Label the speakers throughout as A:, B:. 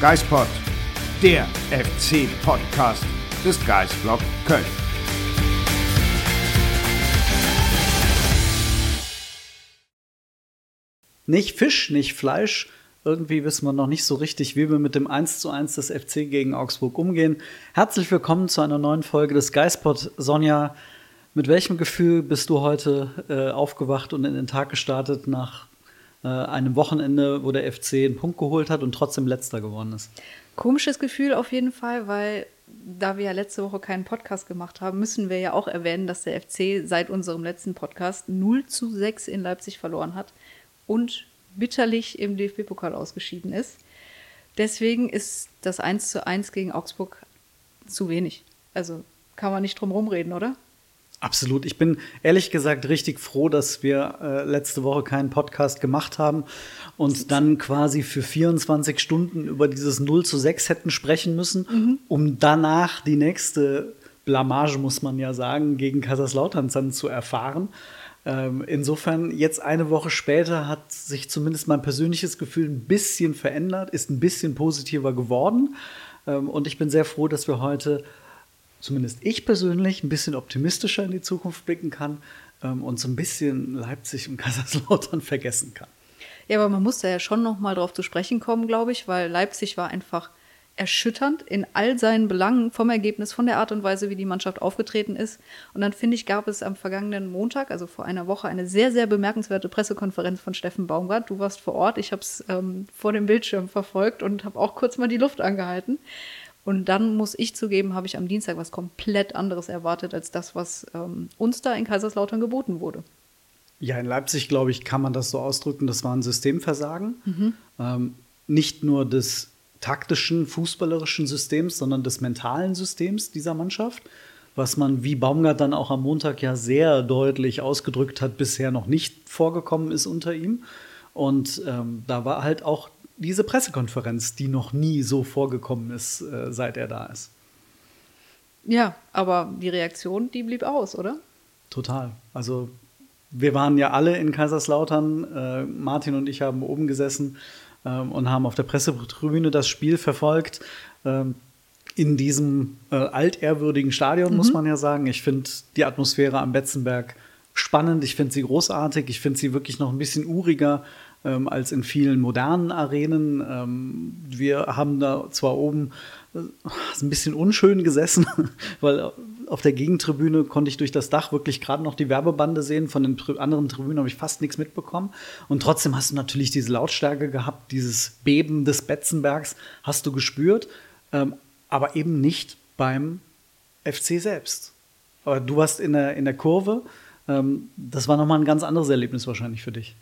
A: Geispod, der FC-Podcast des Geisblog Köln.
B: Nicht Fisch, nicht Fleisch. Irgendwie wissen wir noch nicht so richtig, wie wir mit dem 1 zu 1 des FC gegen Augsburg umgehen. Herzlich willkommen zu einer neuen Folge des Geispod. Sonja, mit welchem Gefühl bist du heute äh, aufgewacht und in den Tag gestartet nach äh, einem Wochenende, wo der FC einen Punkt geholt hat und trotzdem letzter geworden ist?
C: Komisches Gefühl auf jeden Fall, weil da wir ja letzte Woche keinen Podcast gemacht haben, müssen wir ja auch erwähnen, dass der FC seit unserem letzten Podcast 0 zu 6 in Leipzig verloren hat und bitterlich im DFB-Pokal ausgeschieden ist. Deswegen ist das 1 zu 1 gegen Augsburg zu wenig. Also kann man nicht drum rumreden, oder?
B: Absolut. Ich bin ehrlich gesagt richtig froh, dass wir äh, letzte Woche keinen Podcast gemacht haben und dann quasi für 24 Stunden über dieses 0 zu 6 hätten sprechen müssen, mhm. um danach die nächste Blamage, muss man ja sagen, gegen Kaiserslautern dann zu erfahren. Ähm, insofern, jetzt eine Woche später hat sich zumindest mein persönliches Gefühl ein bisschen verändert, ist ein bisschen positiver geworden. Ähm, und ich bin sehr froh, dass wir heute zumindest ich persönlich ein bisschen optimistischer in die Zukunft blicken kann ähm, und so ein bisschen Leipzig und Kaiserslautern vergessen kann.
C: Ja, aber man muss da ja schon noch mal drauf zu sprechen kommen, glaube ich, weil Leipzig war einfach erschütternd in all seinen Belangen vom Ergebnis, von der Art und Weise, wie die Mannschaft aufgetreten ist. Und dann finde ich, gab es am vergangenen Montag, also vor einer Woche, eine sehr, sehr bemerkenswerte Pressekonferenz von Steffen Baumgart. Du warst vor Ort, ich habe es ähm, vor dem Bildschirm verfolgt und habe auch kurz mal die Luft angehalten. Und dann muss ich zugeben, habe ich am Dienstag was komplett anderes erwartet als das, was ähm, uns da in Kaiserslautern geboten wurde.
B: Ja, in Leipzig, glaube ich, kann man das so ausdrücken, das war ein Systemversagen. Mhm. Ähm, nicht nur des taktischen, fußballerischen Systems, sondern des mentalen Systems dieser Mannschaft, was man, wie Baumgart dann auch am Montag ja sehr deutlich ausgedrückt hat, bisher noch nicht vorgekommen ist unter ihm. Und ähm, da war halt auch diese Pressekonferenz, die noch nie so vorgekommen ist, äh, seit er da ist.
C: Ja, aber die Reaktion, die blieb aus, oder?
B: Total. Also wir waren ja alle in Kaiserslautern. Äh, Martin und ich haben oben gesessen ähm, und haben auf der Pressetribüne das Spiel verfolgt. Ähm, in diesem äh, altehrwürdigen Stadion, mhm. muss man ja sagen. Ich finde die Atmosphäre am Betzenberg spannend. Ich finde sie großartig. Ich finde sie wirklich noch ein bisschen uriger ähm, als in vielen modernen Arenen. Ähm, wir haben da zwar oben äh, ein bisschen unschön gesessen, weil auf der Gegentribüne konnte ich durch das Dach wirklich gerade noch die Werbebande sehen. Von den anderen Tribünen habe ich fast nichts mitbekommen. Und trotzdem hast du natürlich diese Lautstärke gehabt, dieses Beben des Betzenbergs hast du gespürt, ähm, aber eben nicht beim FC selbst. Aber du warst in der, in der Kurve. Ähm, das war nochmal ein ganz anderes Erlebnis wahrscheinlich für dich.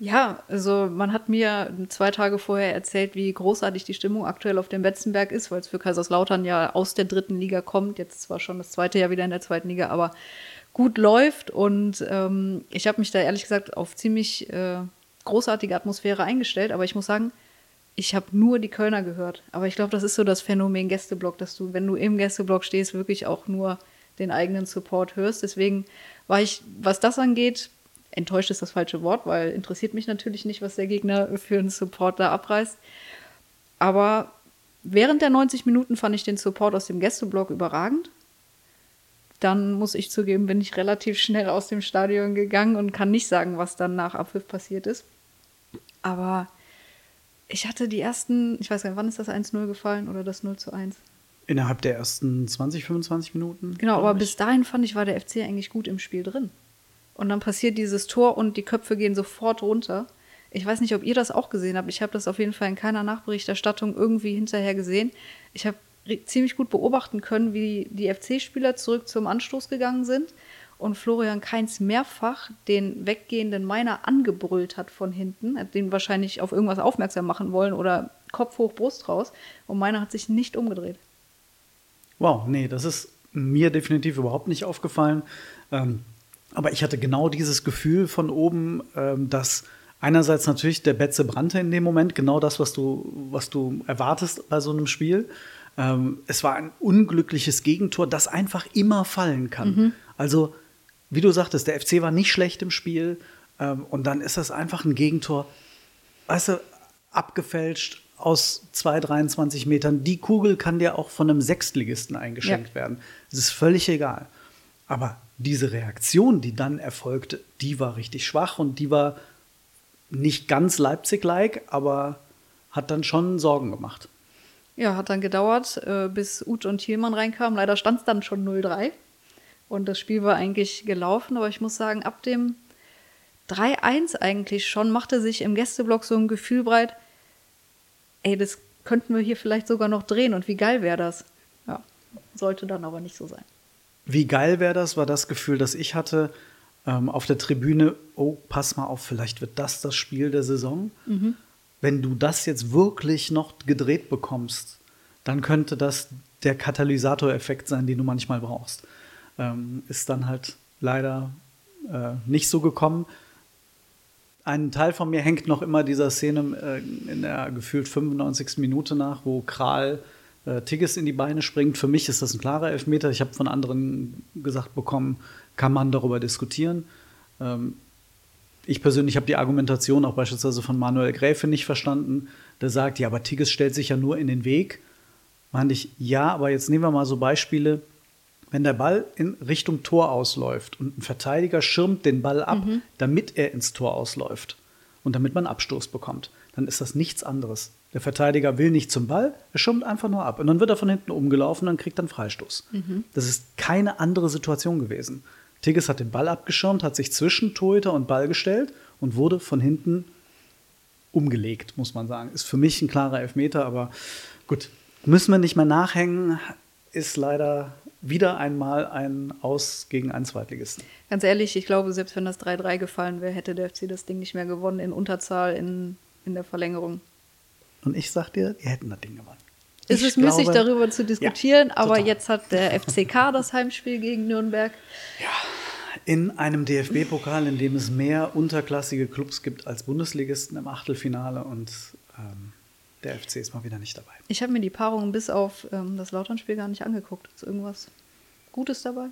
C: Ja, also man hat mir zwei Tage vorher erzählt, wie großartig die Stimmung aktuell auf dem Betzenberg ist, weil es für Kaiserslautern ja aus der dritten Liga kommt. Jetzt zwar schon das zweite Jahr wieder in der zweiten Liga, aber gut läuft. Und ähm, ich habe mich da ehrlich gesagt auf ziemlich äh, großartige Atmosphäre eingestellt. Aber ich muss sagen, ich habe nur die Kölner gehört. Aber ich glaube, das ist so das Phänomen Gästeblock, dass du, wenn du im Gästeblock stehst, wirklich auch nur den eigenen Support hörst. Deswegen war ich, was das angeht, enttäuscht ist das falsche Wort, weil interessiert mich natürlich nicht, was der Gegner für einen Support da abreißt. Aber während der 90 Minuten fand ich den Support aus dem Gästeblock überragend. Dann muss ich zugeben, bin ich relativ schnell aus dem Stadion gegangen und kann nicht sagen, was dann nach Abpfiff passiert ist. Aber ich hatte die ersten, ich weiß gar nicht, wann ist das 1-0 gefallen oder das 0 zu 1?
B: Innerhalb der ersten 20, 25 Minuten.
C: Genau, aber bis dahin fand ich, war der FC eigentlich gut im Spiel drin. Und dann passiert dieses Tor und die Köpfe gehen sofort runter. Ich weiß nicht, ob ihr das auch gesehen habt. Ich habe das auf jeden Fall in keiner Nachberichterstattung irgendwie hinterher gesehen. Ich habe ziemlich gut beobachten können, wie die FC-Spieler zurück zum Anstoß gegangen sind und Florian Keins mehrfach den weggehenden Meiner angebrüllt hat von hinten, hat den wahrscheinlich auf irgendwas aufmerksam machen wollen oder Kopf hoch, Brust raus und Meiner hat sich nicht umgedreht.
B: Wow, nee, das ist mir definitiv überhaupt nicht aufgefallen. Ähm, aber ich hatte genau dieses Gefühl von oben, ähm, dass einerseits natürlich der Betze brannte in dem Moment, genau das, was du, was du erwartest bei so einem Spiel. Ähm, es war ein unglückliches Gegentor, das einfach immer fallen kann. Mhm. Also, wie du sagtest, der FC war nicht schlecht im Spiel ähm, und dann ist das einfach ein Gegentor, weißt du, abgefälscht, aus 2, 23 Metern. Die Kugel kann dir auch von einem Sechstligisten eingeschenkt
C: Ja.
B: werden. Es ist völlig egal. Aber diese Reaktion, die dann erfolgte, die war richtig schwach und die war nicht ganz Leipzig-like, aber hat dann schon Sorgen gemacht.
C: Ja, hat dann gedauert, äh, bis Uth und Thielmann reinkamen. Leider stand es dann schon 0-3. Und das Spiel war eigentlich gelaufen. Aber ich muss sagen, ab dem 3-1 eigentlich schon machte sich im Gästeblock so ein Gefühl breit, ey, das könnten wir hier vielleicht sogar noch drehen. Und wie geil wäre das? Ja, sollte dann aber nicht so sein.
B: Wie geil wäre das, war das Gefühl, das ich hatte ähm, auf der Tribüne, oh, pass mal auf, vielleicht wird das das Spiel der Saison. Wenn du das jetzt wirklich noch gedreht bekommst, dann könnte das der Katalysatoreffekt sein, den du manchmal brauchst. Ähm, ist dann halt leider äh, nicht so gekommen. Ein Teil von mir hängt noch immer dieser Szene äh, in der gefühlt 95. Minute nach, wo Kral äh, Tigges in die Beine springt. Für mich ist das ein klarer Elfmeter. Ich habe von anderen gesagt bekommen, kann man darüber diskutieren. Ähm, ich persönlich habe die Argumentation auch beispielsweise von Manuel Gräfe nicht verstanden. Der sagt, ja, aber Tigges stellt sich ja nur in den Weg. Meinte ich, ja, aber jetzt nehmen wir mal so Beispiele. Wenn der Ball in Richtung Tor ausläuft und ein Verteidiger schirmt den Ball ab, damit er ins Tor ausläuft und damit man Abstoß bekommt, dann ist das nichts anderes. Der Verteidiger will nicht zum Ball, er schirmt einfach nur ab. Und dann wird er von hinten umgelaufen und kriegt dann Freistoß. Das ist keine andere Situation gewesen. Tigges hat den Ball abgeschirmt, hat sich zwischen Torhüter und Ball gestellt und wurde von hinten umgelegt, muss man sagen. Ist für mich ein klarer Elfmeter, aber gut, müssen wir nicht mehr nachhängen. Ist leider wieder einmal ein Aus gegen einen Zweitligisten.
C: Ganz ehrlich, ich glaube, selbst wenn das 3-3 gefallen wäre, hätte der FC das Ding nicht mehr gewonnen in Unterzahl in, in der Verlängerung.
B: Und ich sag dir, die hätten das Ding gewonnen.
C: Es ist müßig,
B: glaube-
C: darüber zu diskutieren,
B: Ja,
C: aber
B: total.
C: jetzt hat der FCK das Heimspiel gegen Nürnberg.
B: In einem DFB-Pokal, in dem es mehr unterklassige Clubs gibt als Bundesligisten im Achtelfinale und ähm, der FC ist mal wieder nicht dabei.
C: Ich habe mir die Paarung bis auf ähm, das Lautern-Spiel gar nicht angeguckt. Ist irgendwas Gutes dabei?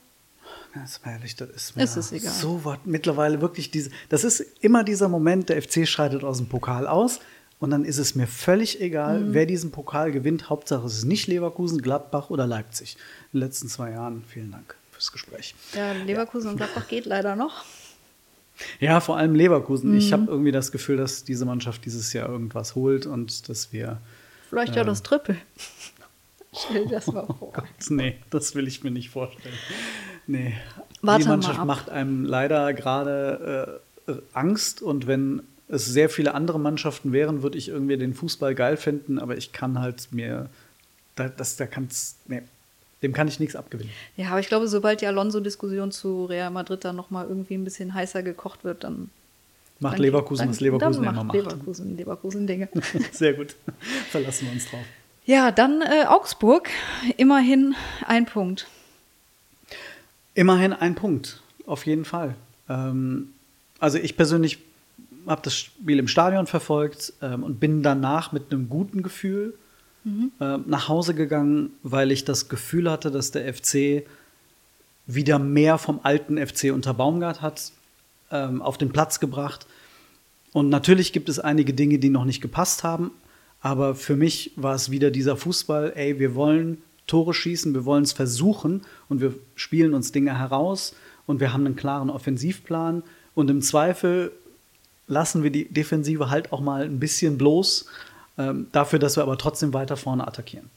B: Ganz ehrlich, das ist mir
C: Es ist egal.
B: so was mittlerweile wirklich diese. Das ist immer dieser Moment, der FC scheidet aus dem Pokal aus und dann ist es mir völlig egal,
C: Mhm.
B: wer diesen Pokal gewinnt. Hauptsache es ist nicht Leverkusen, Gladbach oder Leipzig. In den letzten zwei Jahren. Vielen Dank fürs Gespräch.
C: Ja, Leverkusen und Gladbach geht leider noch.
B: Ja, vor allem Leverkusen. Ich
C: Mhm.
B: habe irgendwie das Gefühl, dass diese Mannschaft dieses Jahr irgendwas holt und dass wir.
C: Vielleicht ja das Triple. Stell dir das mal vor.
B: Gott, nee, das will ich mir nicht vorstellen. Nee.
C: Warte
B: die Mannschaft macht einem leider gerade äh, Angst und wenn es sehr viele andere Mannschaften wären, würde ich irgendwie den Fußball geil finden, aber ich kann halt mir. Da, das, da kann's, nee, dem kann ich nichts abgewinnen.
C: Ja, aber ich glaube, sobald die Alonso-Diskussion zu Real Madrid dann nochmal irgendwie ein bisschen heißer gekocht wird, dann.
B: Macht
C: dann-
B: Leverkusen,
C: dann,
B: was Leverkusen
C: dann
B: immer
C: macht
B: macht.
C: Leverkusen, Leverkusen-Dinge.
B: Sehr gut. Verlassen wir uns drauf.
C: ja, dann äh, Augsburg. Immerhin ein Punkt.
B: Immerhin ein Punkt, auf jeden Fall. Ähm, also ich persönlich habe das Spiel im Stadion verfolgt ähm, und bin danach mit einem guten Gefühl ähm, nach Hause gegangen, weil ich das Gefühl hatte, dass der FC wieder mehr vom alten FC unter Baumgart hat ähm, auf den Platz gebracht. Und natürlich gibt es einige Dinge, die noch nicht gepasst haben, aber für mich war es wieder dieser Fußball, ey, wir wollen Tore schießen, wir wollen es versuchen und wir spielen uns Dinge heraus und wir haben einen klaren Offensivplan und im Zweifel lassen wir die Defensive halt auch mal ein bisschen bloß, ähm, dafür, dass wir aber trotzdem weiter vorne attackieren.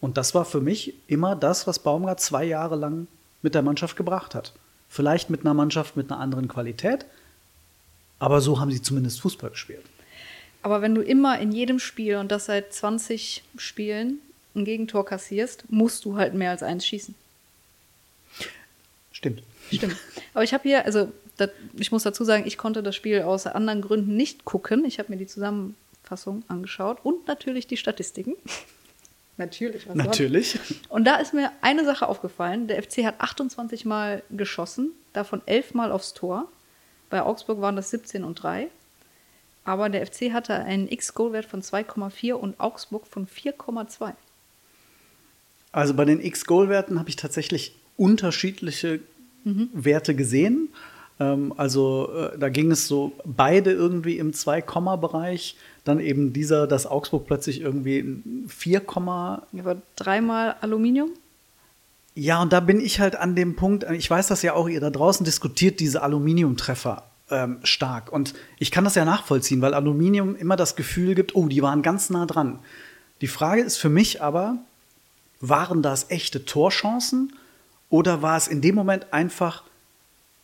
B: Und das war für mich immer das, was Baumgart zwei Jahre lang mit der Mannschaft gebracht hat. Vielleicht mit einer Mannschaft mit einer anderen Qualität, aber so haben sie zumindest Fußball gespielt.
C: Aber wenn du immer in jedem Spiel und das seit 20 Spielen ein Gegentor kassierst, musst du halt mehr als eins schießen.
B: Stimmt.
C: Stimmt. Aber ich habe hier, also das, ich muss dazu sagen, ich konnte das Spiel aus anderen Gründen nicht gucken. Ich habe mir die Zusammenfassung angeschaut und natürlich die Statistiken. natürlich. was
B: Natürlich.
C: Und da ist mir eine Sache aufgefallen. Der FC hat 28 Mal geschossen, davon 11 Mal aufs Tor. Bei Augsburg waren das 17 und 3. Aber der FC hatte einen X-Goal-Wert von 2,4 und Augsburg von 4,2.
B: Also bei den X-Goal-Werten habe ich tatsächlich unterschiedliche Werte gesehen. Ähm, also äh, da ging es so beide irgendwie im 2-Komma-Bereich. Dann eben dieser, dass Augsburg plötzlich irgendwie 4,
C: Aber dreimal Aluminium?
B: Ja, und da bin ich halt an dem Punkt, ich weiß das ja auch, ihr da draußen diskutiert diese Aluminiumtreffer ähm, stark. Und ich kann das ja nachvollziehen, weil Aluminium immer das Gefühl gibt, oh, die waren ganz nah dran. Die Frage ist für mich aber, waren das echte Torchancen oder war es in dem Moment einfach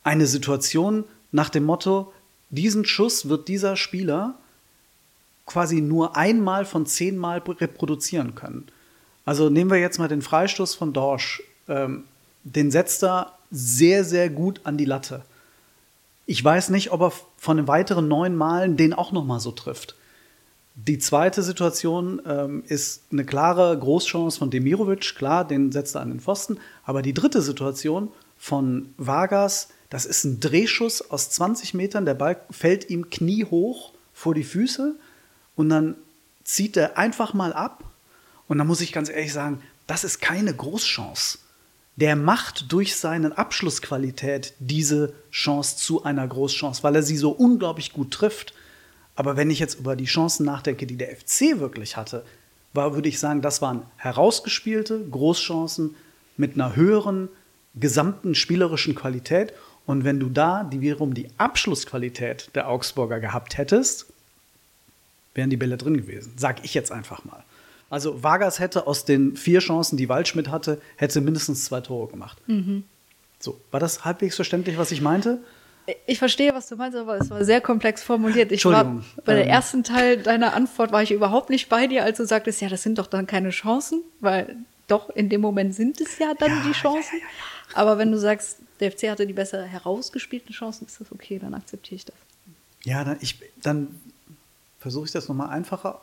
B: eine Situation nach dem Motto, diesen Schuss wird dieser Spieler quasi nur einmal von zehnmal reproduzieren können. Also nehmen wir jetzt mal den Freistoß von Dorsch. Ähm, den setzt er sehr, sehr gut an die Latte. Ich weiß nicht, ob er von den weiteren neun Malen den auch noch mal so trifft. Die zweite Situation ähm, ist eine klare Großchance von Demirovic. Klar, den setzt er an den Pfosten. Aber die dritte Situation von Vargas, das ist ein Drehschuss aus 20 Metern. Der Ball fällt ihm kniehoch vor die Füße und dann zieht er einfach mal ab. Und da muss ich ganz ehrlich sagen, das ist keine Großchance. Der macht durch seine Abschlussqualität diese Chance zu einer Großchance, weil er sie so unglaublich gut trifft. Aber wenn ich jetzt über die Chancen nachdenke, die der FC wirklich hatte, war, würde ich sagen, das waren herausgespielte Großchancen mit einer höheren gesamten spielerischen Qualität. Und wenn du da die wiederum die Abschlussqualität der Augsburger gehabt hättest, wären die Bälle drin gewesen. Sag ich jetzt einfach mal. Also Vargas hätte aus den vier Chancen, die Waldschmidt hatte, hätte mindestens zwei Tore gemacht. Mhm. So, war das halbwegs verständlich, was ich meinte?
C: Ich verstehe, was du meinst, aber es war sehr komplex formuliert. Ich war bei der ähm. ersten Teil deiner Antwort war ich überhaupt nicht bei dir, als du sagtest, ja, das sind doch dann keine Chancen, weil doch in dem Moment sind es ja dann ja, die Chancen. Ja, ja, aber wenn du sagst, der FC hatte die besser herausgespielten Chancen, ist das okay, dann akzeptiere ich das.
B: Ja, dann, dann versuche ich das nochmal einfacher.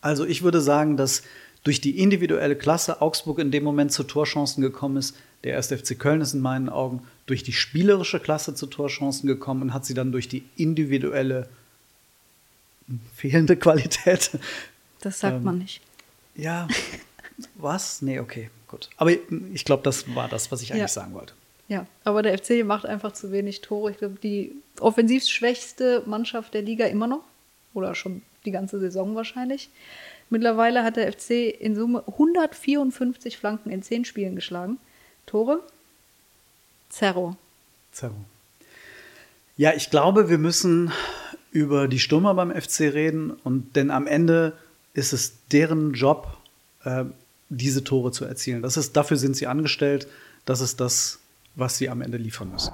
B: Also ich würde sagen, dass durch die individuelle Klasse Augsburg in dem Moment zu Torchancen gekommen ist. Der erste FC Köln ist in meinen Augen durch die spielerische Klasse zu Torchancen gekommen und hat sie dann durch die individuelle fehlende Qualität.
C: Das sagt ähm, man nicht.
B: Ja, was? Nee, okay, gut. Aber ich glaube, das war das, was ich eigentlich ja. sagen wollte.
C: Ja, aber der FC macht einfach zu wenig Tore. Ich glaube, die offensiv schwächste Mannschaft der Liga immer noch. Oder schon die ganze Saison wahrscheinlich. Mittlerweile hat der FC in Summe 154 Flanken in 10 Spielen geschlagen. Tore? Zerro.
B: Zerro. Ja, ich glaube, wir müssen über die Stürmer beim FC reden und denn am Ende ist es deren Job, äh, diese Tore zu erzielen. Das ist, dafür sind sie angestellt. Das ist das, was sie am Ende liefern müssen.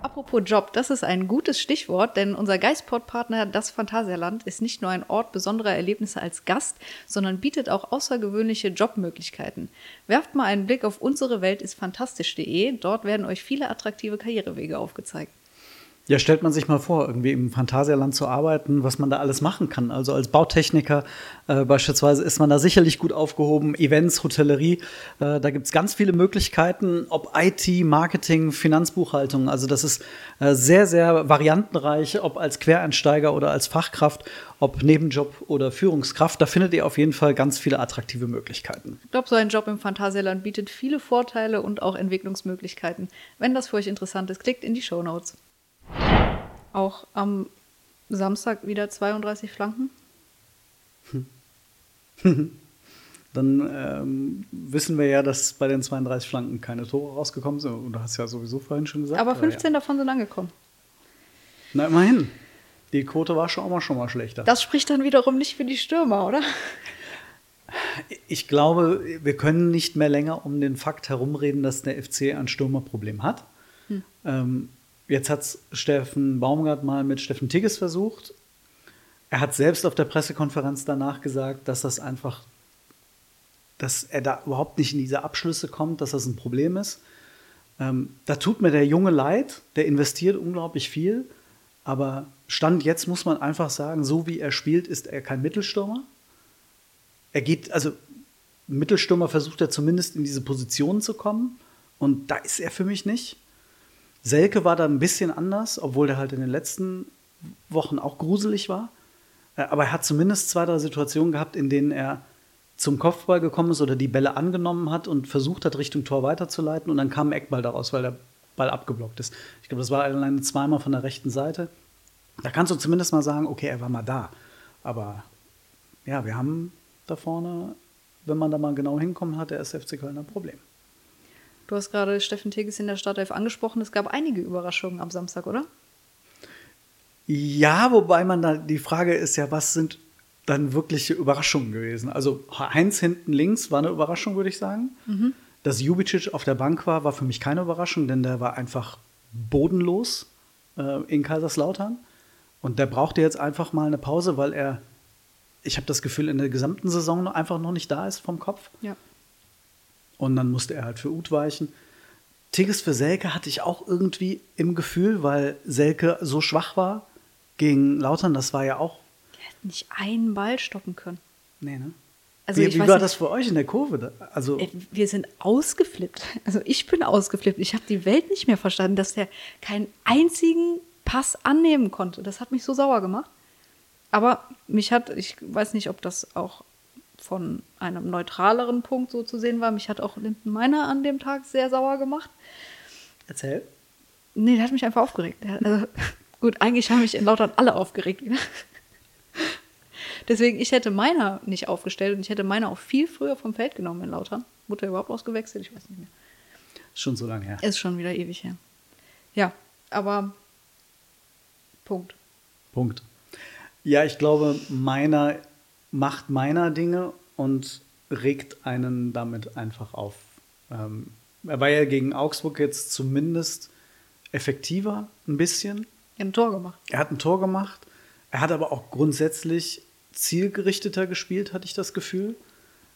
C: Apropos Job, das ist ein gutes Stichwort, denn unser Geistpod-Partner Das Phantasialand ist nicht nur ein Ort besonderer Erlebnisse als Gast, sondern bietet auch außergewöhnliche Jobmöglichkeiten. Werft mal einen Blick auf unsere Welt ist fantastisch.de, dort werden euch viele attraktive Karrierewege aufgezeigt.
B: Ja, stellt man sich mal vor, irgendwie im Phantasialand zu arbeiten, was man da alles machen kann. Also als Bautechniker äh, beispielsweise ist man da sicherlich gut aufgehoben. Events, Hotellerie, äh, da gibt's ganz viele Möglichkeiten, ob IT, Marketing, Finanzbuchhaltung. Also das ist äh, sehr, sehr variantenreich, ob als Quereinsteiger oder als Fachkraft, ob Nebenjob oder Führungskraft. Da findet ihr auf jeden Fall ganz viele attraktive Möglichkeiten.
C: Ich glaube, so ein Job im Phantasialand bietet viele Vorteile und auch Entwicklungsmöglichkeiten. Wenn das für euch interessant ist, klickt in die Show Notes. Auch am Samstag wieder 32 Flanken?
B: Dann ähm, wissen wir ja, dass bei den 32 Flanken keine Tore rausgekommen sind. Und du hast ja sowieso vorhin schon gesagt.
C: Aber 15 ja. davon sind angekommen.
B: Na, immerhin. Die Quote war schon auch mal, schon mal schlechter.
C: Das spricht dann wiederum nicht für die Stürmer, oder?
B: Ich glaube, wir können nicht mehr länger um den Fakt herumreden, dass der FC ein Stürmerproblem hat. Hm. Ähm, Jetzt hat es Steffen Baumgart mal mit Steffen Tigges versucht. Er hat selbst auf der Pressekonferenz danach gesagt, dass das einfach, dass er da überhaupt nicht in diese Abschlüsse kommt, dass das ein Problem ist. Ähm, da tut mir der Junge leid, der investiert unglaublich viel, aber Stand jetzt muss man einfach sagen, so wie er spielt, ist er kein Mittelstürmer. Er geht, also Mittelstürmer versucht er zumindest in diese Position zu kommen und da ist er für mich nicht. Selke war da ein bisschen anders, obwohl der halt in den letzten Wochen auch gruselig war. Äh, aber er hat zumindest zwei, drei Situationen gehabt, in denen er zum Kopfball gekommen ist oder die Bälle angenommen hat und versucht hat, Richtung Tor weiterzuleiten. Und dann kam ein Eckball daraus, weil der Ball abgeblockt ist. Ich glaube, das war alleine zweimal von der rechten Seite. Da kannst du zumindest mal sagen, okay, er war mal da. Aber ja, wir haben da vorne, wenn man da mal genau hinkommt, hat der SFC Köln ein Problem.
C: Du hast gerade Steffen Tigges in der Startelf angesprochen. Es gab einige Überraschungen am Samstag, oder?
B: Ja, wobei man da, die Frage ist ja, was sind dann wirkliche Überraschungen gewesen? Also Heinz hinten links war eine Überraschung, würde ich sagen. Mhm. Dass Jubicic auf der Bank war, war für mich keine Überraschung, denn der war einfach bodenlos äh, in Kaiserslautern. Und der brauchte jetzt einfach mal eine Pause, weil er, ich habe das Gefühl, in der gesamten Saison einfach noch nicht da ist vom Kopf.
C: Ja.
B: Und dann musste er halt für Uth weichen. Tigges für Selke hatte ich auch irgendwie im Gefühl, weil Selke so schwach war gegen Lautern. Das war ja auch.
C: Er hätte nicht einen Ball stoppen können.
B: Nee, ne?
C: Also
B: wie wie war nicht, das für euch in der Kurve? Also
C: äh, wir sind ausgeflippt. Also ich bin ausgeflippt. Ich habe die Welt nicht mehr verstanden, dass der keinen einzigen Pass annehmen konnte. Das hat mich so sauer gemacht. Aber mich hat, ich weiß nicht, ob das auch von einem neutraleren Punkt so zu sehen war. Mich hat auch Linden Meiner an dem Tag sehr sauer gemacht.
B: Erzähl.
C: Nee, der hat mich einfach aufgeregt. Also, gut, eigentlich haben mich in Lautern alle aufgeregt. Deswegen, ich hätte meiner nicht aufgestellt und ich hätte meiner auch viel früher vom Feld genommen in Lautern. Wurde er überhaupt ausgewechselt? Ich weiß nicht mehr.
B: Schon so lange her.
C: Ist schon wieder ewig her. Ja, aber Punkt.
B: Punkt. Ja, ich glaube, meiner macht meiner Dinge und regt einen damit einfach auf. Ähm, er war ja gegen Augsburg jetzt zumindest effektiver, ein bisschen.
C: Er hat ein Tor gemacht.
B: Er hat ein Tor gemacht. Er hat aber auch grundsätzlich zielgerichteter gespielt, hatte ich das Gefühl.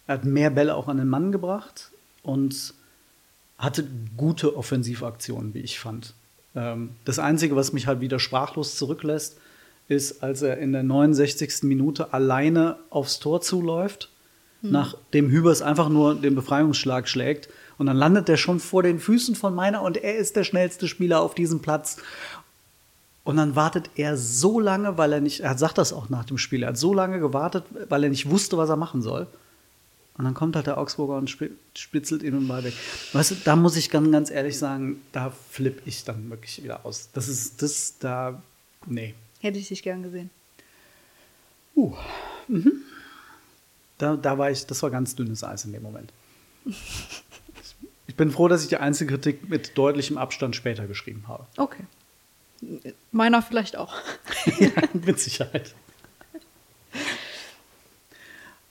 B: Er hat mehr Bälle auch an den Mann gebracht und hatte gute Offensivaktionen, wie ich fand. Ähm, das Einzige, was mich halt wieder sprachlos zurücklässt, ist, als er in der 69. Minute alleine aufs Tor zuläuft, mhm. nachdem Hübers einfach nur den Befreiungsschlag schlägt. Und dann landet er schon vor den Füßen von meiner und er ist der schnellste Spieler auf diesem Platz. Und dann wartet er so lange, weil er nicht, er sagt das auch nach dem Spiel, er hat so lange gewartet, weil er nicht wusste, was er machen soll. Und dann kommt halt der Augsburger und spitzelt ihn und mal weg. Weißt du, da muss ich ganz, ganz ehrlich sagen, da flippe ich dann wirklich wieder aus. Das ist das, da, nee.
C: Hätte ich dich gern gesehen.
B: Uh. Mhm. Da, da war ich, das war ganz dünnes Eis in dem Moment. ich bin froh, dass ich die einzige Kritik mit deutlichem Abstand später geschrieben habe.
C: Okay. Meiner vielleicht auch.
B: ja, mit Sicherheit.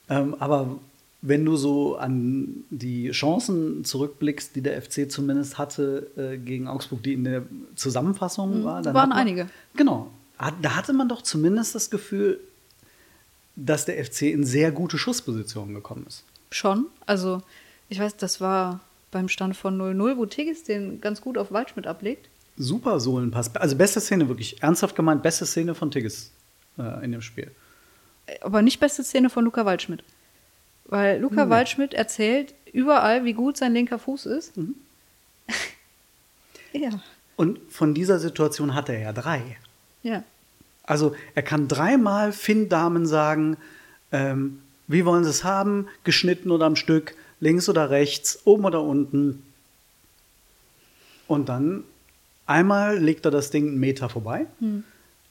B: ähm, aber wenn du so an die Chancen zurückblickst, die der FC zumindest hatte äh, gegen Augsburg, die in der Zusammenfassung mhm, war, dann
C: waren einige.
B: Genau, da hatte man doch zumindest das Gefühl, dass der FC in sehr gute Schusspositionen gekommen ist.
C: Schon. Also, ich weiß, das war beim Stand von 0-0, wo Tigges den ganz gut auf Waldschmidt ablegt.
B: Super Sohlenpass. Also, beste Szene, wirklich ernsthaft gemeint, beste Szene von Tigges äh, in dem Spiel.
C: Aber nicht beste Szene von Luca Waldschmidt. Weil Luca nee. Waldschmidt erzählt überall, wie gut sein linker Fuß ist. Mhm.
B: ja. Und von dieser Situation hat er ja drei.
C: Ja.
B: Also er kann dreimal Finn-Damen sagen, ähm, wie wollen sie es haben, geschnitten oder am Stück, links oder rechts, oben oder unten. Und dann einmal legt er das Ding einen Meter vorbei, hm.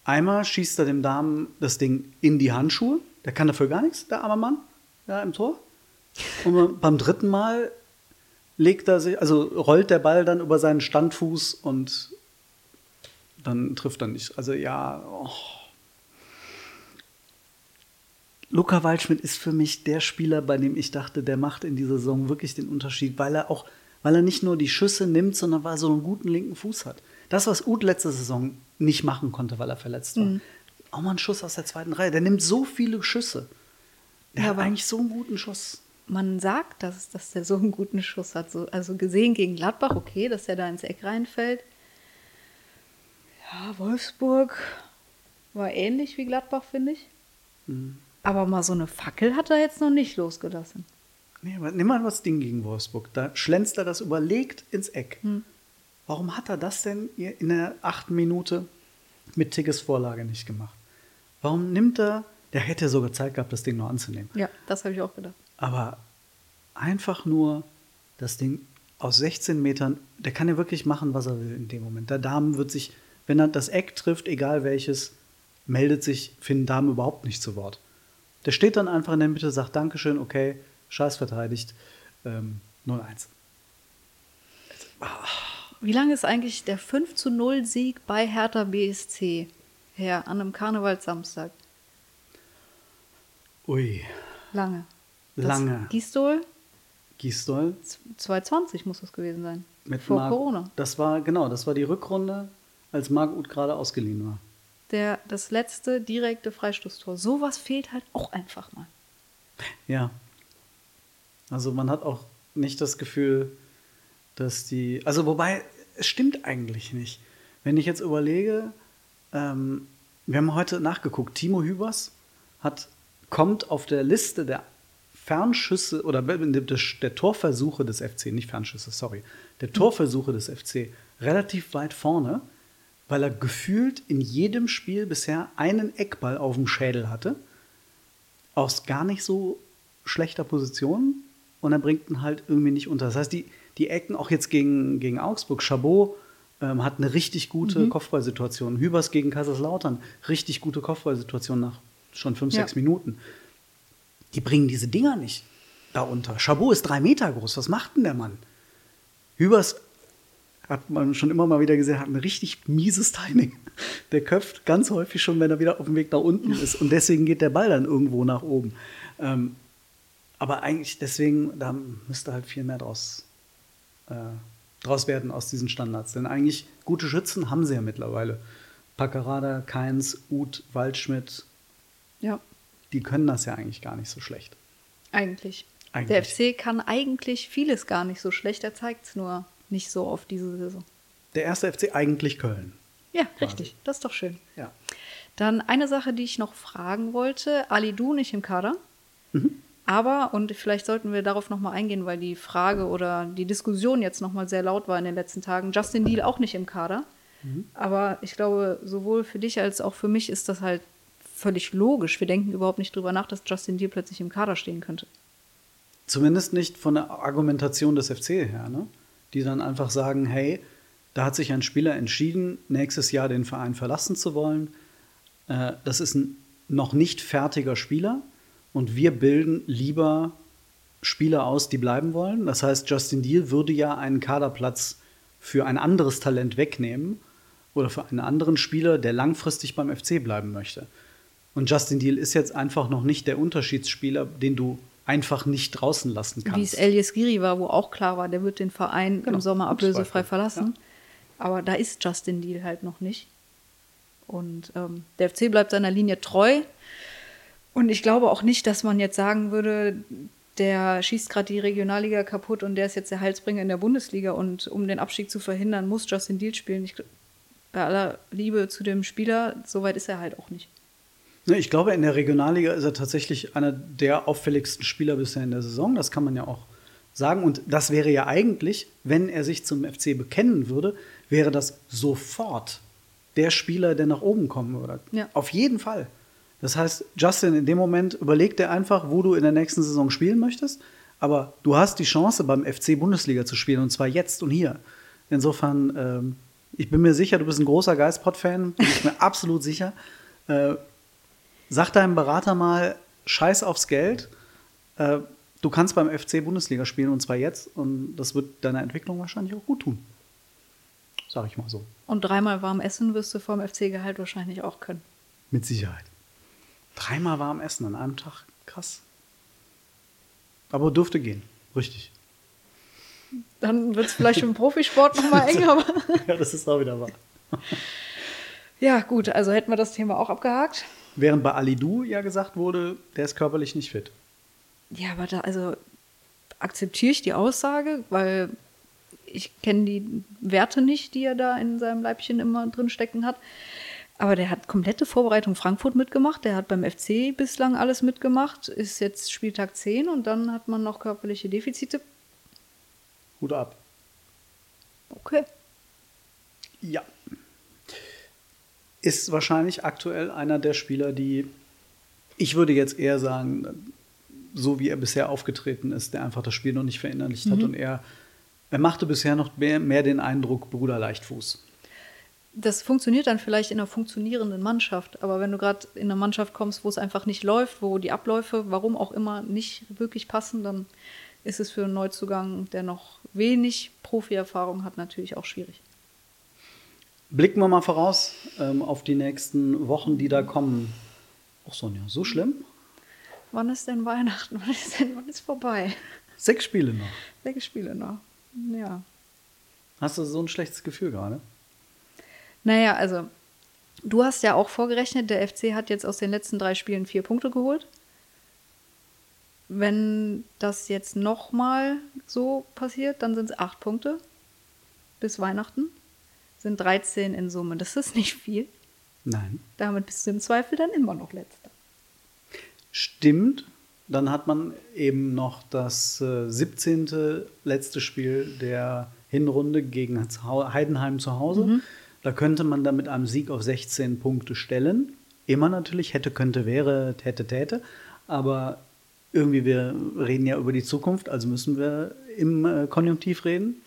B: einmal schießt er dem Damen das Ding in die Handschuhe. Der kann dafür gar nichts, der arme Mann, ja, im Tor. Und beim dritten Mal legt er sich, also rollt der Ball dann über seinen Standfuß und dann trifft er nicht. Also ja. Oh. Luca Waldschmidt ist für mich der Spieler, bei dem ich dachte, der macht in dieser Saison wirklich den Unterschied, weil er auch, weil er nicht nur die Schüsse nimmt, sondern weil er so einen guten linken Fuß hat. Das, was Uth letzte Saison nicht machen konnte, weil er verletzt war. Mhm. Auch mal ein Schuss aus der zweiten Reihe. Der nimmt so viele Schüsse. Der ja, hat eigentlich so einen guten Schuss.
C: Man sagt, dass, dass der so einen guten Schuss hat. So, also gesehen gegen Gladbach, okay, dass er da ins Eck reinfällt. Ja, Wolfsburg war ähnlich wie Gladbach, finde ich. Mhm. Aber mal so eine Fackel hat er jetzt noch nicht losgelassen.
B: Nee, aber nimm mal das Ding gegen Wolfsburg. Da schlänzt er das überlegt ins Eck. Mhm. Warum hat er das denn in der achten Minute mit Tigges Vorlage nicht gemacht? Warum nimmt er, der hätte sogar Zeit gehabt, das Ding noch anzunehmen.
C: Ja, das habe ich auch gedacht.
B: Aber einfach nur das Ding aus 16 Metern, der kann ja wirklich machen, was er will in dem Moment. Der Damen wird sich, wenn er das Eck trifft, egal welches, meldet sich Finn Damen überhaupt nicht zu Wort. Der steht dann einfach in der Mitte, sagt Dankeschön, okay, scheiß verteidigt, ähm, 0-1.
C: Wie lange ist eigentlich der 5 zu 0 Sieg bei Hertha BSC her an einem Karnevalssamstag?
B: Ui,
C: Lange.
B: Lange.
C: Gistol,
B: Gisdol
C: 2020 muss das gewesen sein.
B: mit
C: Vor
B: Marc.
C: Corona.
B: Das war, genau, das war die Rückrunde, als Marc Uth gerade ausgeliehen war.
C: Der, das letzte direkte Freistoßtor. Sowas fehlt halt auch einfach mal.
B: Ja. Also man hat auch nicht das Gefühl, dass die. Also wobei, es stimmt eigentlich nicht. Wenn ich jetzt überlege, ähm, wir haben heute nachgeguckt, Timo Hübers hat, kommt auf der Liste der Fernschüsse oder der, der Torversuche des FC, nicht Fernschüsse, sorry, der Torversuche des FC relativ weit vorne, weil er gefühlt in jedem Spiel bisher einen Eckball auf dem Schädel hatte aus gar nicht so schlechter Position und er bringt ihn halt irgendwie nicht unter. Das heißt, die, die Ecken auch jetzt gegen, gegen Augsburg, Chabot ähm, hat eine richtig gute Kopfballsituation. Hübers gegen Kaiserslautern, richtig gute Kopfballsituation nach schon fünf,
C: Ja.
B: sechs Minuten. Die bringen diese Dinger nicht da unter. Chabot ist drei Meter groß. Was macht denn der Mann? Hübers hat man schon immer mal wieder gesehen, hat ein richtig mieses Timing. Der köpft ganz häufig schon, wenn er wieder auf dem Weg nach unten ist. Und deswegen geht der Ball dann irgendwo nach oben. Ähm, aber eigentlich deswegen, da müsste halt viel mehr draus, äh, draus werden aus diesen Standards. Denn eigentlich gute Schützen haben sie ja mittlerweile. Packerada, Keins, Uth, Waldschmidt,
C: Ja,
B: die können das ja eigentlich gar nicht so schlecht.
C: eigentlich.
B: Eigentlich.
C: Der FC kann eigentlich vieles gar nicht so schlecht. Er zeigt es nur nicht so auf diese Saison.
B: Der erste FC eigentlich Köln.
C: Ja, richtig. Das ist doch schön.
B: Ja.
C: Dann eine Sache, die ich noch fragen wollte. Ali Du nicht im Kader. Aber, und vielleicht sollten wir darauf nochmal eingehen, weil die Frage oder die Diskussion jetzt nochmal sehr laut war in den letzten Tagen. Justin Deal auch nicht im Kader. Aber ich glaube, sowohl für dich als auch für mich ist das halt völlig logisch. Wir denken überhaupt nicht drüber nach, dass Justin Deal plötzlich im Kader stehen könnte.
B: Zumindest nicht von der Argumentation des FC her, ne? Die dann einfach sagen, hey, da hat sich ein Spieler entschieden, nächstes Jahr den Verein verlassen zu wollen. Äh, das ist ein noch nicht fertiger Spieler und wir bilden lieber Spieler aus, die bleiben wollen. Das heißt, Justin Deal würde ja einen Kaderplatz für ein anderes Talent wegnehmen oder für einen anderen Spieler, der langfristig beim FC bleiben möchte. Und Justin Deal ist jetzt einfach noch nicht der Unterschiedsspieler, den du einfach nicht draußen lassen kannst.
C: Wie es Elias Giri war, wo auch klar war, der wird den Verein
B: Genau,
C: im Sommer ablösefrei verlassen. Aber da ist Justin Deal halt noch nicht. Und ähm, der FC bleibt seiner Linie treu. Und ich glaube auch nicht, dass man jetzt sagen würde, der schießt gerade die Regionalliga kaputt und der ist jetzt der Heilsbringer in der Bundesliga. Und um den Abstieg zu verhindern, muss Justin Deal spielen. Ich, bei aller Liebe zu dem Spieler, so weit ist er halt auch nicht.
B: Ne, Ich glaube, in der Regionalliga ist er tatsächlich einer der auffälligsten Spieler bisher in der Saison. Das kann man ja auch sagen. Und das wäre ja eigentlich, wenn er sich zum FC bekennen würde, wäre das sofort der Spieler, der nach oben kommen würde.
C: Ja.
B: Auf jeden Fall. Das heißt, Justin, in dem Moment überleg dir einfach, wo du in der nächsten Saison spielen möchtest. Aber du hast die Chance, beim FC Bundesliga zu spielen, und zwar jetzt und hier. Insofern, ähm, ich bin mir sicher, du bist ein großer Geistpot-Fan, bin ich mir absolut sicher. Äh, Sag deinem Berater mal, scheiß aufs Geld. Äh, du kannst beim FC Bundesliga spielen und zwar jetzt und das wird deiner Entwicklung wahrscheinlich auch gut tun. Sag ich mal so.
C: Und dreimal warm essen wirst du vom FC-Gehalt wahrscheinlich auch können.
B: Mit Sicherheit. Dreimal warm essen an einem Tag. Krass. Aber dürfte gehen. Richtig.
C: Dann wird es vielleicht im Profisport nochmal eng, aber.
B: ja, das ist auch wieder wahr.
C: Ja, gut, also hätten wir das Thema auch abgehakt.
B: Während bei Alidu ja gesagt wurde, der ist körperlich nicht fit.
C: Ja, aber da, also akzeptiere ich die Aussage, weil ich kenne die Werte nicht, die er da in seinem Leibchen immer drin stecken hat. Aber der hat komplette Vorbereitung Frankfurt mitgemacht, der hat beim FC bislang alles mitgemacht, ist jetzt Spieltag 10 und dann hat man noch körperliche Defizite.
B: Hut ab.
C: Okay.
B: Ja. Ist wahrscheinlich aktuell einer der Spieler, die, ich würde jetzt eher sagen, so wie er bisher aufgetreten ist, der einfach das Spiel noch nicht verinnerlicht hat und er Er machte bisher noch mehr, mehr den Eindruck, Bruder Leichtfuß.
C: Das funktioniert dann vielleicht in einer funktionierenden Mannschaft, aber wenn du gerade in eine Mannschaft kommst, wo es einfach nicht läuft, wo die Abläufe, warum auch immer, nicht wirklich passen, dann ist es für einen Neuzugang, der noch wenig Profi-Erfahrung hat, natürlich auch schwierig.
B: Blicken wir mal voraus ähm, auf die nächsten Wochen, die da kommen. Ach Sonja, so schlimm?
C: Wann ist denn Weihnachten? Wann ist denn wann ist vorbei?
B: Sechs Spiele noch.
C: Sechs Spiele noch. Ja.
B: Hast du so ein schlechtes Gefühl gerade?
C: Naja, also du hast ja auch vorgerechnet, der FC hat jetzt aus den letzten drei Spielen vier Punkte geholt. Wenn das jetzt nochmal so passiert, dann sind es acht Punkte bis Weihnachten. Sind 13 in Summe. Das ist nicht viel.
B: Nein.
C: Damit bist du im Zweifel dann immer noch letzter.
B: Stimmt. Dann hat man eben noch das äh, 17. letzte Spiel der Hinrunde gegen Heidenheim zu Hause. Mhm. Da könnte man dann mit einem Sieg auf 16 Punkte stellen. Immer natürlich, hätte, könnte, wäre, täte, täte. Aber irgendwie, wir reden ja über die Zukunft, also müssen wir im äh, Konjunktiv reden.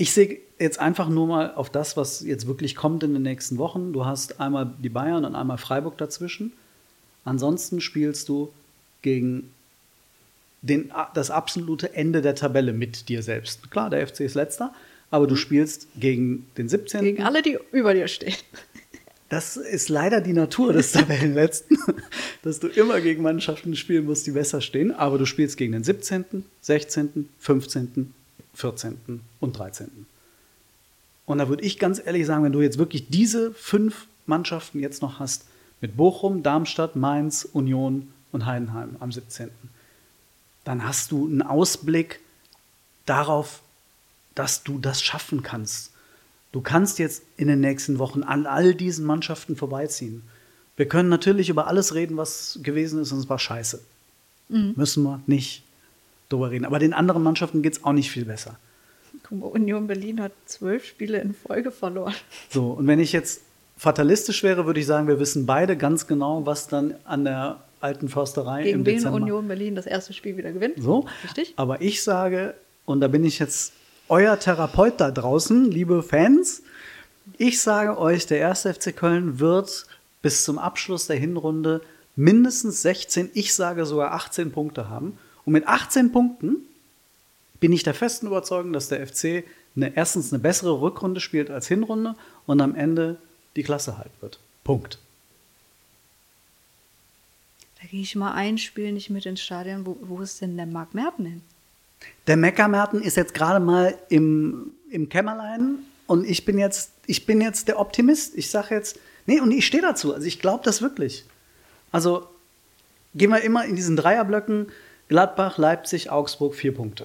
B: Ich sehe jetzt einfach nur mal auf das, was jetzt wirklich kommt in den nächsten Wochen. Du hast einmal die Bayern und einmal Freiburg dazwischen. Ansonsten spielst du gegen den, das absolute Ende der Tabelle mit dir selbst. Klar, der FC ist letzter, aber du spielst gegen den 17.
C: Gegen alle, die über dir stehen.
B: Das ist leider die Natur des Tabellenletzten, dass du immer gegen Mannschaften spielen musst, die besser stehen. Aber du spielst gegen den 17., 16., 15., 14. und 13. Und da würde ich ganz ehrlich sagen, wenn du jetzt wirklich diese fünf Mannschaften jetzt noch hast, mit Bochum, Darmstadt, Mainz, Union und Heidenheim am 17., dann hast du einen Ausblick darauf, dass du das schaffen kannst. Du kannst jetzt in den nächsten Wochen an all diesen Mannschaften vorbeiziehen. Wir können natürlich über alles reden, was gewesen ist und es war scheiße. Mhm. Müssen wir nicht drüber reden. Aber den anderen Mannschaften geht es auch nicht viel besser.
C: Union Berlin hat zwölf Spiele in Folge verloren.
B: So, und wenn ich jetzt fatalistisch wäre, würde ich sagen, wir wissen beide ganz genau, was dann an der alten Försterei
C: Gegen
B: im
C: wen
B: Dezember
C: Union Berlin das erste Spiel wieder gewinnt.
B: So,
C: Richtig?
B: aber ich sage, und da bin ich jetzt euer Therapeut da draußen, liebe Fans. Ich sage euch, der erste FC Köln wird bis zum Abschluss der Hinrunde mindestens 16, ich sage sogar 18 Punkte haben. Und mit 18 Punkten bin ich der festen Überzeugung, dass der FC eine, erstens eine bessere Rückrunde spielt als Hinrunde und am Ende die Klasse halten wird. Punkt.
C: Da gehe ich mal ein Spiel nicht mit ins Stadion. Wo, wo ist denn der Marc Merten hin?
B: Der Meckermerten ist jetzt gerade mal im, im Kämmerlein und ich bin jetzt, ich bin jetzt der Optimist. Ich sage jetzt, nee, und ich stehe dazu. Also ich glaube das wirklich. Also gehen wir immer in diesen Dreierblöcken. Gladbach, Leipzig, Augsburg, vier Punkte.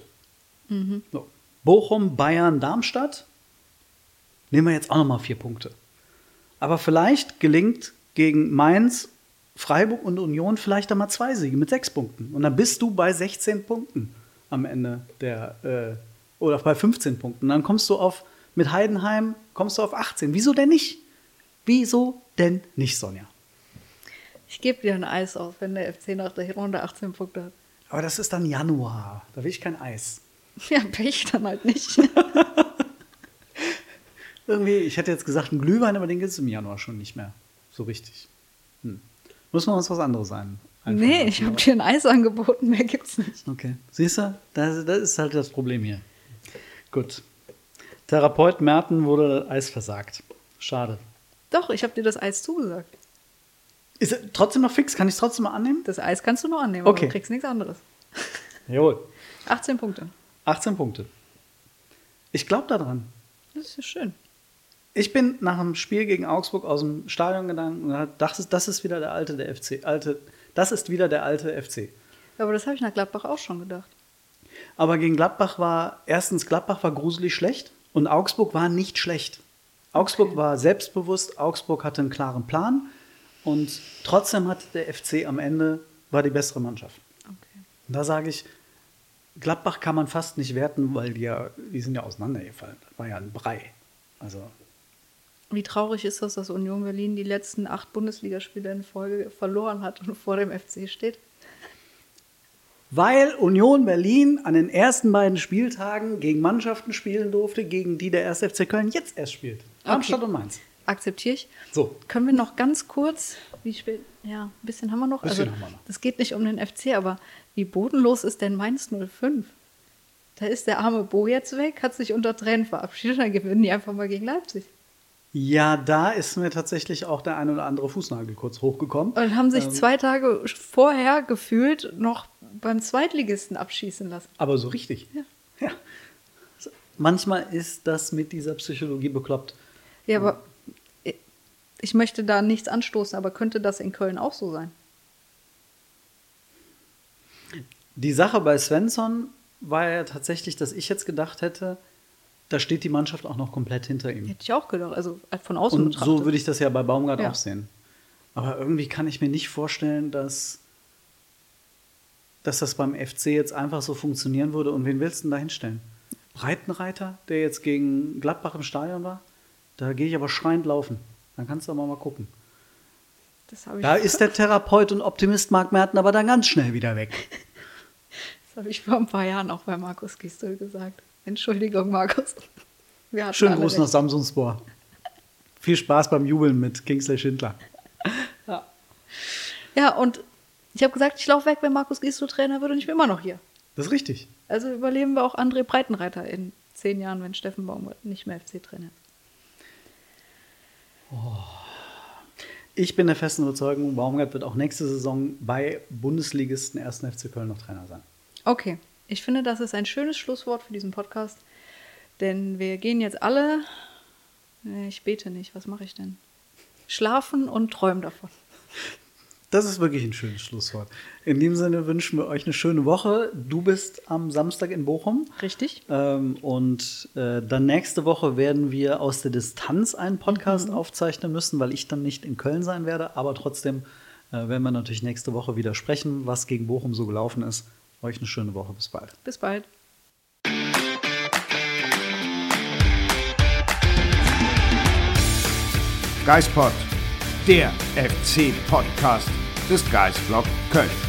B: Mhm. So. Bochum, Bayern, Darmstadt. Nehmen wir jetzt auch nochmal vier Punkte. Aber vielleicht gelingt gegen Mainz, Freiburg und Union vielleicht einmal zwei Siege mit sechs Punkten. Und dann bist du bei 16 Punkten am Ende der, äh, oder bei 15 Punkten. Dann kommst du auf, mit Heidenheim kommst du auf 18. Wieso denn nicht? Wieso denn nicht, Sonja?
C: Ich gebe dir ein Eis aus, wenn der FC nach der Runde 18 Punkte hat.
B: Aber das ist dann Januar. Da will ich kein Eis.
C: Ja, Pech dann halt nicht.
B: Irgendwie, ich hätte jetzt gesagt, ein Glühwein, aber den gibt es im Januar schon nicht mehr. So richtig. Hm. Muss man uns was anderes sein.
C: Nee, ich habe dir ein Eis angeboten, mehr gibt's nicht.
B: Okay. Siehst du, das, das ist halt das Problem hier. Gut. Therapeut Merten wurde Eis versagt. Schade.
C: Doch, ich habe dir das Eis zugesagt.
B: Ist es trotzdem noch fix? Kann ich es trotzdem mal annehmen?
C: Das Eis kannst du nur annehmen,
B: okay.
C: aber du kriegst nichts anderes.
B: Jawohl.
C: 18 Punkte.
B: 18 Punkte. Ich glaube daran.
C: Das ist schön.
B: Ich bin nach dem Spiel gegen Augsburg aus dem Stadion gegangen und dachte, das ist wieder der alte der FC, alte das ist wieder der alte FC.
C: Aber das habe ich nach Gladbach auch schon gedacht.
B: Aber gegen Gladbach war, erstens, Gladbach war gruselig schlecht und Augsburg war nicht schlecht. Augsburg okay. war selbstbewusst, Augsburg hatte einen klaren Plan und trotzdem hatte der FC am Ende, war die bessere Mannschaft. Okay. Und da sage ich, Gladbach kann man fast nicht werten, weil die ja, die sind ja auseinandergefallen. Das war ja ein Brei. Also
C: wie traurig ist das, dass Union Berlin die letzten acht Bundesligaspiele in Folge verloren hat und vor dem FC steht?
B: Weil Union Berlin an den ersten beiden Spieltagen gegen Mannschaften spielen durfte, gegen die der 1. FC Köln jetzt erst spielt. Darmstadt und Mainz.
C: Akzeptiere ich.
B: So.
C: Können wir noch ganz kurz, wie spät, ja, ein bisschen haben wir noch.
B: Bisschen
C: also,
B: haben wir noch.
C: das geht nicht um den FC, aber wie bodenlos ist denn Mainz 05? Da ist der arme Bo jetzt weg, hat sich unter Tränen verabschiedet, dann gewinnen die einfach mal gegen Leipzig.
B: Ja, da ist mir tatsächlich auch der ein oder andere Fußnagel kurz hochgekommen.
C: Und haben
B: Ähm.
C: sich zwei Tage vorher gefühlt noch beim Zweitligisten abschießen lassen.
B: Aber so richtig. Ja. So, Manchmal ist das mit dieser Psychologie bekloppt.
C: Ja, aber ich möchte da nichts anstoßen, aber könnte das in Köln auch so sein?
B: Die Sache bei Svensson war ja tatsächlich, dass ich jetzt gedacht hätte, da steht die Mannschaft auch noch komplett hinter ihm.
C: Hätte ich auch gedacht, also von außen
B: Und
C: betrachtet.
B: so würde ich das ja bei Baumgart
C: Ja.
B: auch sehen. Aber irgendwie kann ich mir nicht vorstellen, dass, dass das beim FC jetzt einfach so funktionieren würde. Und wen willst du denn da hinstellen? Breitenreiter, der jetzt gegen Gladbach im Stadion war? Da gehe ich aber schreiend laufen. Dann kannst du aber mal gucken. Da ist der Therapeut und Optimist Marc Merten aber dann ganz schnell wieder weg.
C: das habe ich vor ein paar Jahren auch bei Markus Gistel gesagt. Entschuldigung, Markus.
B: Schönen Gruß nach
C: recht.
B: Samsungspor. Viel Spaß beim Jubeln mit Kingsley Schindler.
C: Ja. ja, und ich habe gesagt, ich laufe weg, wenn Markus Gistel Trainer wird und ich bin immer noch hier.
B: Das ist richtig.
C: Also überleben wir auch André Breitenreiter in zehn Jahren, wenn Steffen Baumgart nicht mehr FC-Trainer ist.
B: Ich bin der festen Überzeugung, Baumgart wird auch nächste Saison bei Bundesligisten 1. FC Köln noch Trainer sein.
C: Okay, ich finde, das ist ein schönes Schlusswort für diesen Podcast, denn wir gehen jetzt alle. Nee, ich bete nicht, was mache ich denn? Schlafen und träumen davon.
B: Das ist wirklich ein schönes Schlusswort. In diesem Sinne wünschen wir euch eine schöne Woche. Du bist am Samstag in Bochum.
C: Richtig?
B: Ähm, und äh, dann nächste Woche werden wir aus der Distanz einen Podcast aufzeichnen müssen, weil ich dann nicht in Köln sein werde. Aber trotzdem äh, werden wir natürlich nächste Woche wieder sprechen, was gegen Bochum so gelaufen ist. Euch eine schöne Woche. Bis bald.
C: Bis bald.
A: Geispod, der FC-Podcast des Geistblog Köln.